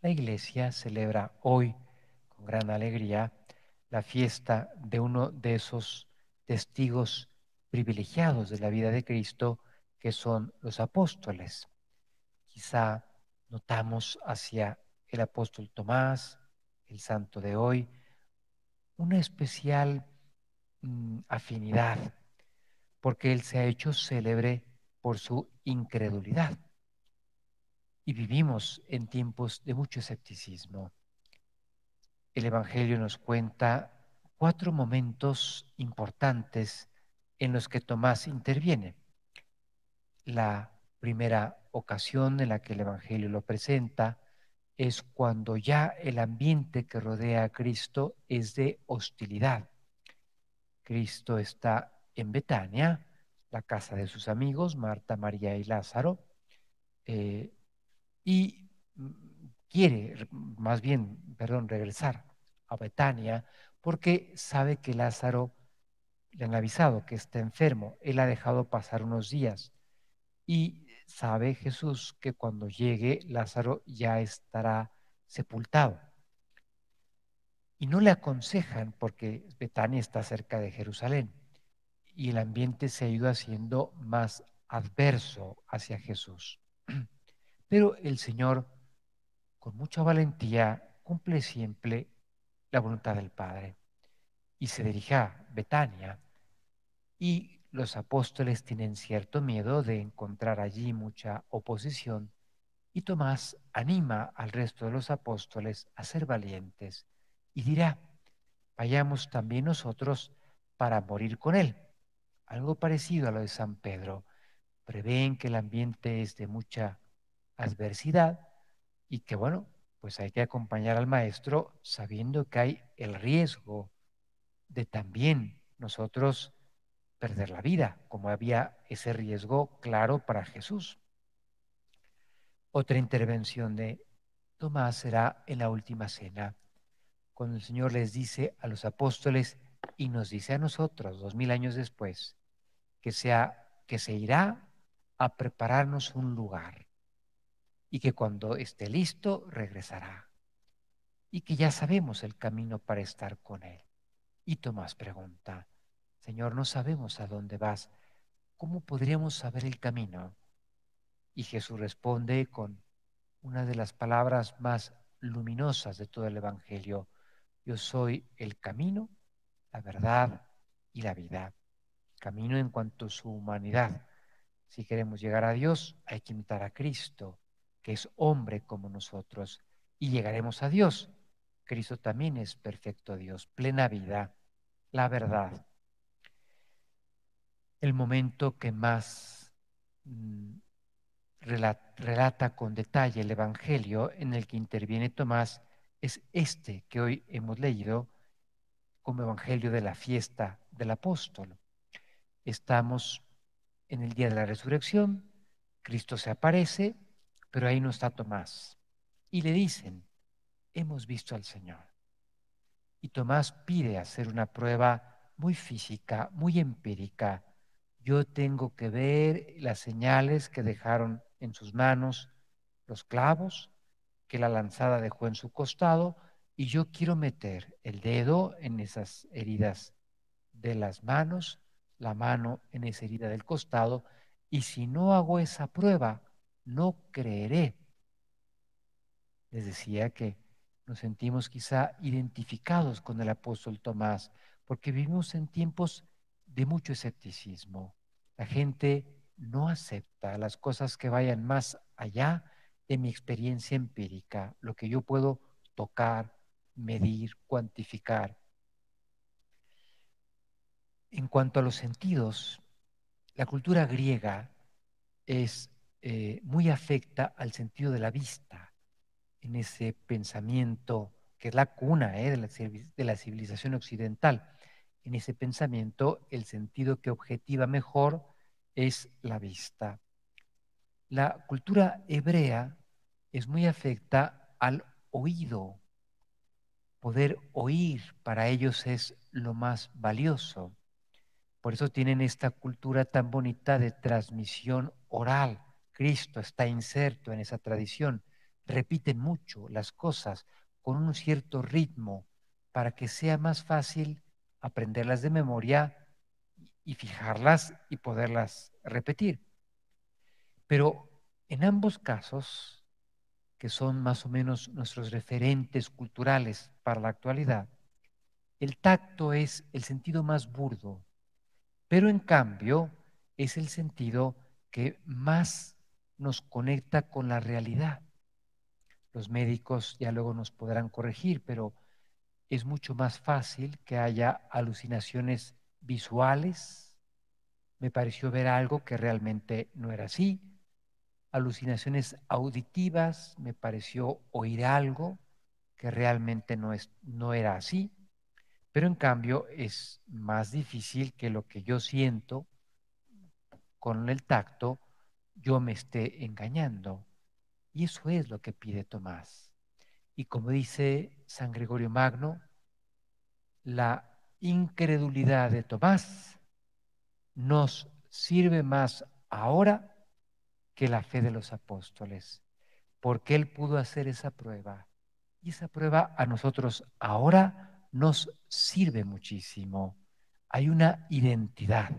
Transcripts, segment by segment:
La iglesia celebra hoy con gran alegría la fiesta de uno de esos testigos privilegiados de la vida de Cristo, que son los apóstoles. Quizá notamos hacia el apóstol Tomás, el santo de hoy, una especial mm, afinidad, porque él se ha hecho célebre por su incredulidad. Y vivimos en tiempos de mucho escepticismo. El Evangelio nos cuenta cuatro momentos importantes en los que Tomás interviene. La primera ocasión en la que el Evangelio lo presenta es cuando ya el ambiente que rodea a Cristo es de hostilidad. Cristo está en Betania, la casa de sus amigos, Marta, María y Lázaro, eh, y quiere, más bien, perdón, regresar a Betania porque sabe que Lázaro le han avisado que está enfermo. Él ha dejado pasar unos días y sabe Jesús que cuando llegue Lázaro ya estará sepultado. Y no le aconsejan porque Betania está cerca de Jerusalén y el ambiente se ha ido haciendo más adverso hacia Jesús. Pero el Señor, con mucha valentía, cumple siempre la voluntad del Padre y se dirige a Betania y los apóstoles tienen cierto miedo de encontrar allí mucha oposición y Tomás anima al resto de los apóstoles a ser valientes y dirá, vayamos también nosotros para morir con él. Algo parecido a lo de San Pedro. Prevén que el ambiente es de mucha adversidad y que bueno, pues hay que acompañar al maestro sabiendo que hay el riesgo de también nosotros perder la vida, como había ese riesgo claro para Jesús. Otra intervención de Tomás será en la última cena, cuando el Señor les dice a los apóstoles y nos dice a nosotros, dos mil años después, que, sea, que se irá a prepararnos un lugar y que cuando esté listo regresará y que ya sabemos el camino para estar con Él. Y Tomás pregunta, Señor, no sabemos a dónde vas. ¿Cómo podríamos saber el camino? Y Jesús responde con una de las palabras más luminosas de todo el Evangelio. Yo soy el camino, la verdad y la vida. Camino en cuanto a su humanidad. Si queremos llegar a Dios, hay que imitar a Cristo, que es hombre como nosotros, y llegaremos a Dios. Cristo también es perfecto Dios, plena vida, la verdad el momento que más mm, relata, con detalle el Evangelio en el que interviene Tomás es este que hoy hemos leído como Evangelio de la fiesta del apóstol. Estamos en el día de la resurrección, Cristo se aparece, pero ahí no está Tomás. Y le dicen, hemos visto al Señor. Y Tomás pide hacer una prueba muy física, muy empírica, yo tengo que ver las señales que dejaron en sus manos los clavos que la lanzada dejó en su costado y yo quiero meter el dedo en esas heridas de las manos, la mano en esa herida del costado y si no hago esa prueba, no creeré. Les decía que nos sentimos quizá identificados con el apóstol Tomás porque vivimos en tiempos de mucho escepticismo. La gente no acepta las cosas que vayan más allá de mi experiencia empírica, lo que yo puedo tocar, medir, cuantificar. En cuanto a los sentidos, la cultura griega es eh, muy afecta al sentido de la vista, en ese pensamiento que es la cuna eh, de la civilización occidental en ese pensamiento el sentido que objetiva mejor es la vista. La cultura hebrea es muy afecta al oído. Poder oír para ellos es lo más valioso. Por eso tienen esta cultura tan bonita de transmisión oral. Cristo está inserto en esa tradición. repiten mucho las cosas con un cierto ritmo para que sea más fácil aprenderlas de memoria y fijarlas y poderlas repetir. Pero en ambos casos, que son más o menos nuestros referentes culturales para la actualidad, el tacto es el sentido más burdo, pero en cambio es el sentido que más nos conecta con la realidad. Los médicos ya luego nos podrán corregir, pero es mucho más fácil que haya alucinaciones visuales. Me pareció ver algo que realmente no era así. Alucinaciones auditivas, me pareció oír algo que realmente no, es, no era así. Pero en cambio es más difícil que lo que yo siento con el tacto, yo me esté engañando. Y eso es lo que pide Tomás. Y como dice San Gregorio Magno, la incredulidad de Tomás nos sirve más ahora que la fe de los apóstoles, porque él pudo hacer esa prueba. Y esa prueba a nosotros ahora nos sirve muchísimo. Hay una identidad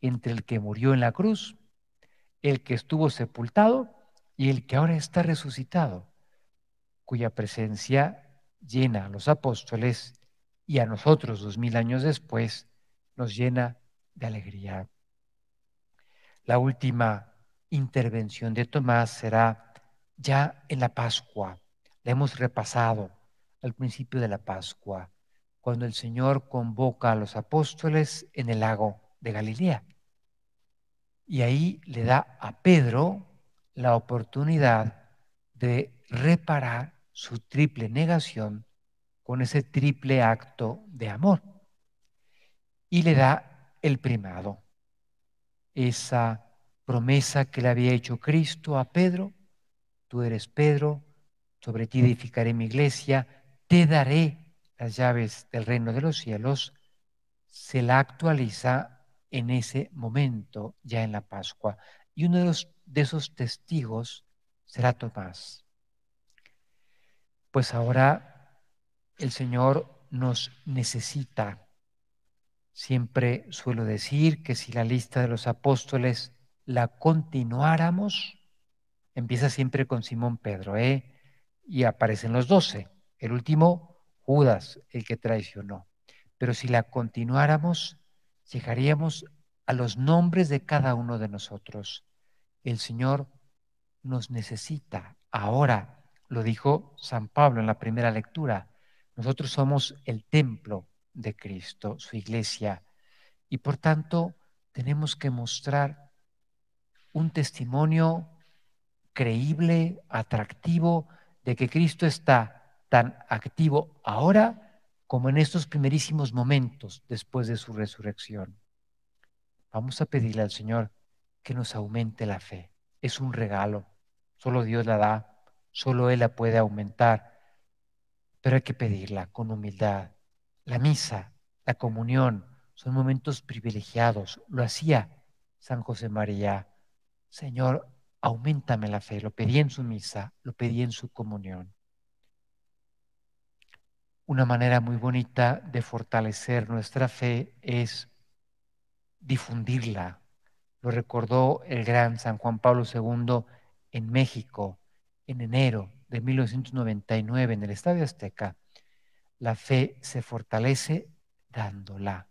entre el que murió en la cruz, el que estuvo sepultado y el que ahora está resucitado, cuya presencia llena a los apóstoles y a nosotros dos mil años después nos llena de alegría. La última intervención de Tomás será ya en la Pascua. La hemos repasado al principio de la Pascua, cuando el Señor convoca a los apóstoles en el lago de Galilea. Y ahí le da a Pedro la oportunidad de reparar su triple negación con ese triple acto de amor. Y le da el primado, esa promesa que le había hecho Cristo a Pedro, tú eres Pedro, sobre ti edificaré mi iglesia, te daré las llaves del reino de los cielos, se la actualiza en ese momento, ya en la Pascua. Y uno de, los, de esos testigos será Tomás. Pues ahora el Señor nos necesita. Siempre suelo decir que si la lista de los apóstoles la continuáramos, empieza siempre con Simón Pedro, ¿eh? Y aparecen los doce. El último, Judas, el que traicionó. Pero si la continuáramos, llegaríamos a los nombres de cada uno de nosotros. El Señor nos necesita ahora, lo dijo San Pablo en la primera lectura. Nosotros somos el templo de Cristo, su iglesia, y por tanto tenemos que mostrar un testimonio creíble, atractivo, de que Cristo está tan activo ahora como en estos primerísimos momentos después de su resurrección. Vamos a pedirle al Señor que nos aumente la fe. Es un regalo, solo Dios la da, solo Él la puede aumentar, pero hay que pedirla con humildad. La misa, la comunión, son momentos privilegiados. Lo hacía San José María. Señor, aumentame la fe. Lo pedí en su misa, lo pedí en su comunión. Una manera muy bonita de fortalecer nuestra fe es difundirla. Lo recordó el gran San Juan Pablo II en México en enero de 1999 en el Estadio Azteca. La fe se fortalece dándola.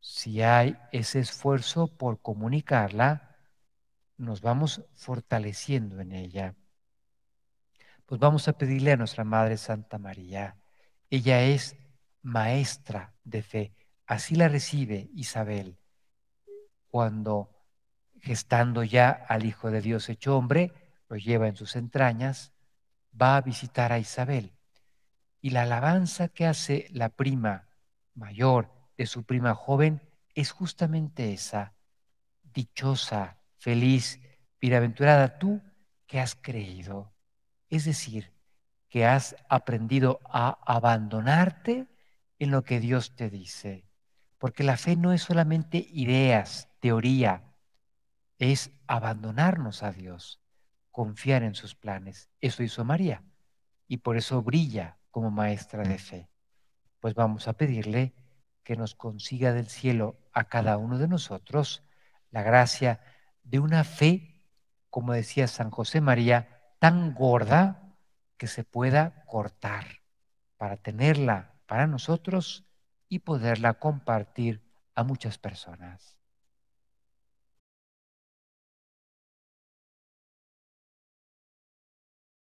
Si hay ese esfuerzo por comunicarla, nos vamos fortaleciendo en ella. Pues vamos a pedirle a nuestra Madre Santa María ella es maestra de fe. Así la recibe Isabel cuando, gestando ya al Hijo de Dios hecho hombre, lo lleva en sus entrañas, va a visitar a Isabel. Y la alabanza que hace la prima mayor de su prima joven es justamente esa. Dichosa, feliz, bienaventurada tú que has creído. Es decir, que has aprendido a abandonarte en lo que Dios te dice. Porque la fe no es solamente ideas, teoría, es abandonarnos a Dios, confiar en sus planes. Eso hizo María y por eso brilla como maestra de fe. Pues vamos a pedirle que nos consiga del cielo a cada uno de nosotros la gracia de una fe, como decía San José María, tan gorda que se pueda cortar para tenerla para nosotros y poderla compartir a muchas personas.